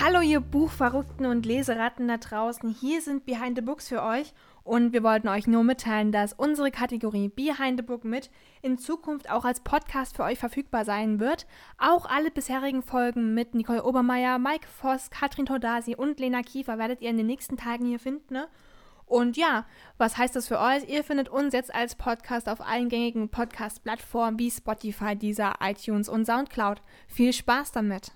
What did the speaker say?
Hallo ihr Buchverrückten und Leseratten da draußen, hier sind Behind the Books für euch und wir wollten euch nur mitteilen, dass unsere Kategorie Behind the Book mit in Zukunft auch als Podcast für euch verfügbar sein wird. Auch alle bisherigen Folgen mit Nicole Obermeier, Mike Voss, Katrin Todasi und Lena Kiefer werdet ihr in den nächsten Tagen hier finden. Ne? Und ja, was heißt das für euch? Ihr findet uns jetzt als Podcast auf allen gängigen Podcast-Plattformen wie Spotify, Deezer, iTunes und Soundcloud. Viel Spaß damit!